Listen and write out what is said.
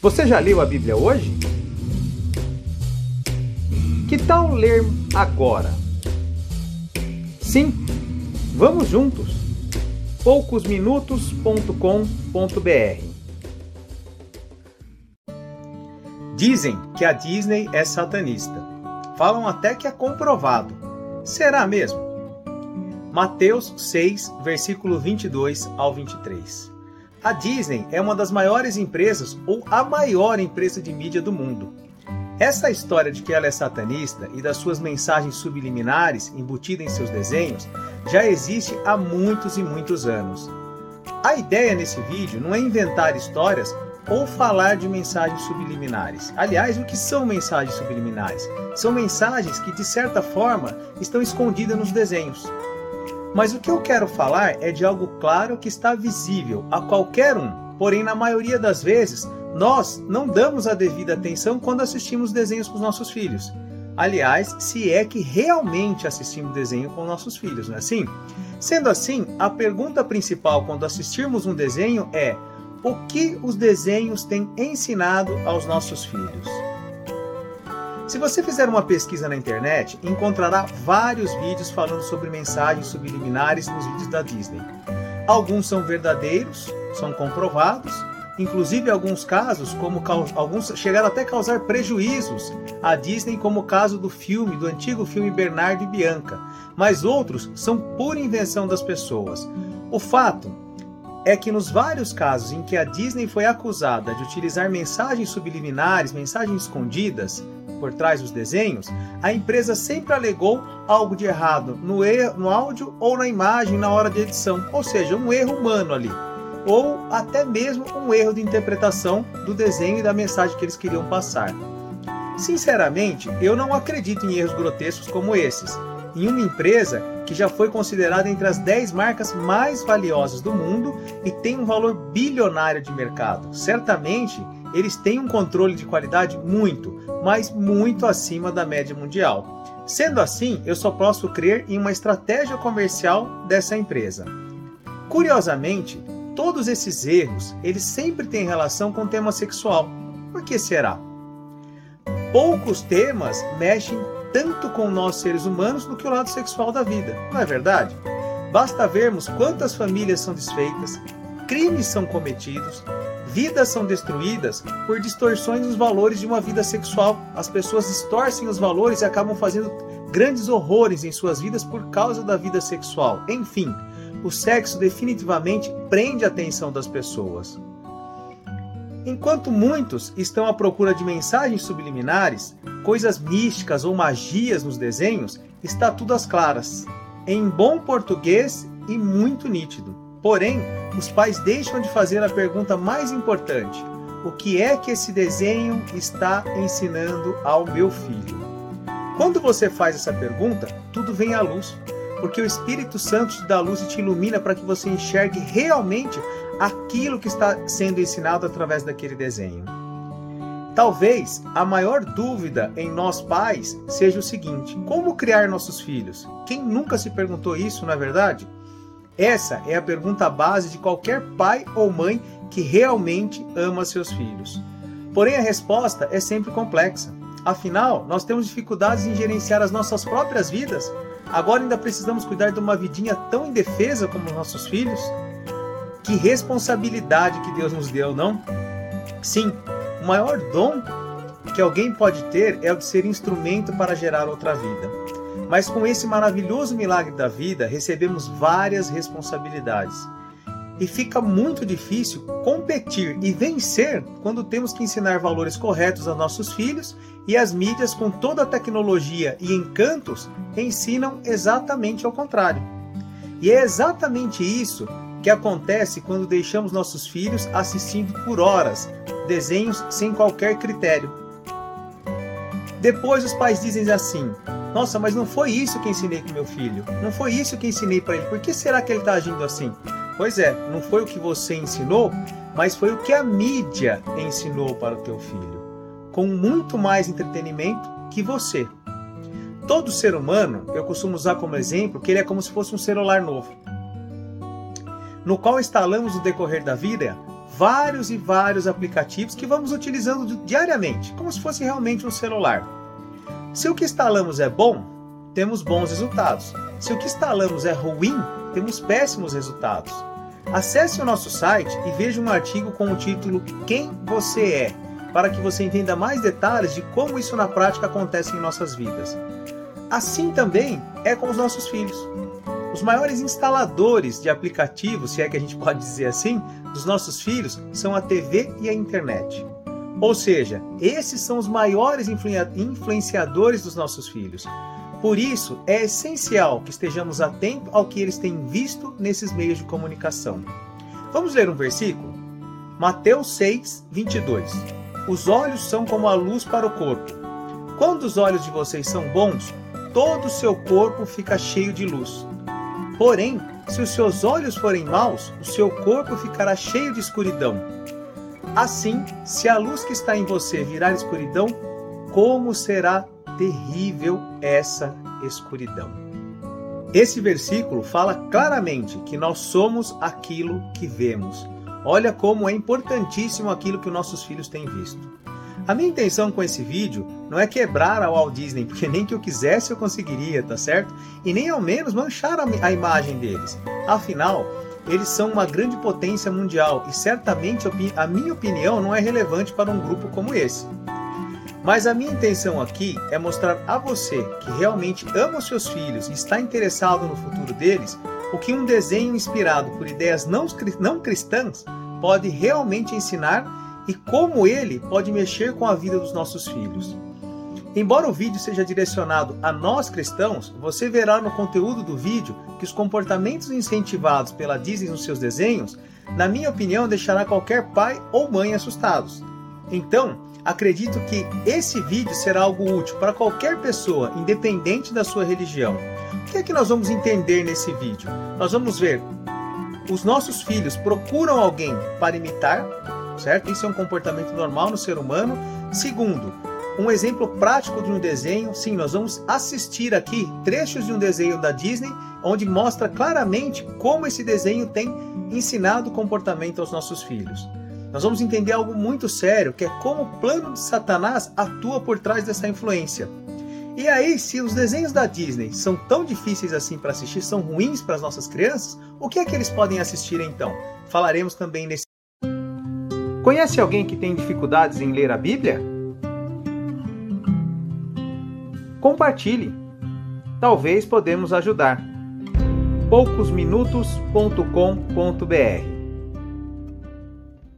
Você já leu a Bíblia hoje? Que tal ler agora? Sim, vamos juntos. poucosminutos.com.br Dizem que a Disney é satanista. Falam até que é comprovado. Será mesmo? Mateus 6, versículo 22 ao 23. A Disney é uma das maiores empresas ou a maior empresa de mídia do mundo. Essa história de que ela é satanista e das suas mensagens subliminares embutidas em seus desenhos já existe há muitos e muitos anos. A ideia nesse vídeo não é inventar histórias ou falar de mensagens subliminares. Aliás, o que são mensagens subliminares? São mensagens que, de certa forma, estão escondidas nos desenhos. Mas o que eu quero falar é de algo claro que está visível a qualquer um, porém, na maioria das vezes, nós não damos a devida atenção quando assistimos desenhos com os nossos filhos. Aliás, se é que realmente assistimos desenho com nossos filhos, não é assim? Sendo assim, a pergunta principal quando assistirmos um desenho é: o que os desenhos têm ensinado aos nossos filhos? Se você fizer uma pesquisa na internet, encontrará vários vídeos falando sobre mensagens subliminares nos vídeos da Disney. Alguns são verdadeiros, são comprovados, inclusive alguns casos, como alguns chegaram até a causar prejuízos à Disney, como o caso do filme, do antigo filme Bernardo e Bianca, mas outros são pura invenção das pessoas. O fato é que nos vários casos em que a Disney foi acusada de utilizar mensagens subliminares, mensagens escondidas, por trás dos desenhos, a empresa sempre alegou algo de errado no, erro, no áudio ou na imagem na hora de edição, ou seja, um erro humano ali, ou até mesmo um erro de interpretação do desenho e da mensagem que eles queriam passar. Sinceramente, eu não acredito em erros grotescos como esses, em uma empresa que já foi considerada entre as 10 marcas mais valiosas do mundo e tem um valor bilionário de mercado. Certamente, eles têm um controle de qualidade muito, mas muito acima da média mundial. Sendo assim, eu só posso crer em uma estratégia comercial dessa empresa. Curiosamente, todos esses erros, eles sempre têm relação com o tema sexual. Por que será? Poucos temas mexem tanto com nós seres humanos do que o lado sexual da vida, não é verdade? Basta vermos quantas famílias são desfeitas, crimes são cometidos, Vidas são destruídas por distorções dos valores de uma vida sexual. As pessoas distorcem os valores e acabam fazendo grandes horrores em suas vidas por causa da vida sexual. Enfim, o sexo definitivamente prende a atenção das pessoas. Enquanto muitos estão à procura de mensagens subliminares, coisas místicas ou magias nos desenhos, está tudo às claras, em bom português e muito nítido. Porém, os pais deixam de fazer a pergunta mais importante: o que é que esse desenho está ensinando ao meu filho? Quando você faz essa pergunta, tudo vem à luz, porque o Espírito Santo te dá luz e te ilumina para que você enxergue realmente aquilo que está sendo ensinado através daquele desenho. Talvez a maior dúvida em nós pais seja o seguinte: como criar nossos filhos? Quem nunca se perguntou isso, não é verdade? Essa é a pergunta base de qualquer pai ou mãe que realmente ama seus filhos. Porém, a resposta é sempre complexa. Afinal, nós temos dificuldades em gerenciar as nossas próprias vidas. Agora ainda precisamos cuidar de uma vidinha tão indefesa como os nossos filhos? Que responsabilidade que Deus nos deu, não? Sim, o maior dom que alguém pode ter é o de ser instrumento para gerar outra vida. Mas com esse maravilhoso milagre da vida, recebemos várias responsabilidades. E fica muito difícil competir e vencer quando temos que ensinar valores corretos aos nossos filhos e as mídias, com toda a tecnologia e encantos, ensinam exatamente ao contrário. E é exatamente isso que acontece quando deixamos nossos filhos assistindo por horas desenhos sem qualquer critério. Depois os pais dizem assim: nossa, mas não foi isso que ensinei com meu filho. Não foi isso que ensinei para ele. Por que será que ele está agindo assim? Pois é, não foi o que você ensinou, mas foi o que a mídia ensinou para o teu filho, com muito mais entretenimento que você. Todo ser humano, eu costumo usar como exemplo que ele é como se fosse um celular novo, no qual instalamos no decorrer da vida vários e vários aplicativos que vamos utilizando diariamente, como se fosse realmente um celular. Se o que instalamos é bom, temos bons resultados. Se o que instalamos é ruim, temos péssimos resultados. Acesse o nosso site e veja um artigo com o título Quem você é, para que você entenda mais detalhes de como isso na prática acontece em nossas vidas. Assim também é com os nossos filhos. Os maiores instaladores de aplicativos, se é que a gente pode dizer assim, dos nossos filhos são a TV e a internet. Ou seja, esses são os maiores influenciadores dos nossos filhos. Por isso, é essencial que estejamos atentos ao que eles têm visto nesses meios de comunicação. Vamos ler um versículo? Mateus 6, 22. Os olhos são como a luz para o corpo. Quando os olhos de vocês são bons, todo o seu corpo fica cheio de luz. Porém, se os seus olhos forem maus, o seu corpo ficará cheio de escuridão. Assim, se a luz que está em você virar escuridão, como será terrível essa escuridão? Esse versículo fala claramente que nós somos aquilo que vemos. Olha como é importantíssimo aquilo que nossos filhos têm visto. A minha intenção com esse vídeo não é quebrar a Walt Disney, porque nem que eu quisesse eu conseguiria, tá certo? E nem ao menos manchar a imagem deles. Afinal, eles são uma grande potência mundial e certamente a minha opinião não é relevante para um grupo como esse. Mas a minha intenção aqui é mostrar a você que realmente ama os seus filhos e está interessado no futuro deles, o que um desenho inspirado por ideias não, não cristãs pode realmente ensinar e como ele pode mexer com a vida dos nossos filhos. Embora o vídeo seja direcionado a nós cristãos, você verá no conteúdo do vídeo que os comportamentos incentivados pela Disney nos seus desenhos, na minha opinião, deixará qualquer pai ou mãe assustados. Então, acredito que esse vídeo será algo útil para qualquer pessoa, independente da sua religião. O que é que nós vamos entender nesse vídeo? Nós vamos ver os nossos filhos procuram alguém para imitar, certo? Isso é um comportamento normal no ser humano. Segundo, um exemplo prático de um desenho. Sim, nós vamos assistir aqui trechos de um desenho da Disney, onde mostra claramente como esse desenho tem ensinado o comportamento aos nossos filhos. Nós vamos entender algo muito sério, que é como o plano de Satanás atua por trás dessa influência. E aí, se os desenhos da Disney são tão difíceis assim para assistir, são ruins para as nossas crianças, o que é que eles podem assistir então? Falaremos também nesse Conhece alguém que tem dificuldades em ler a Bíblia? Compartilhe. Talvez podemos ajudar. poucosminutos.com.br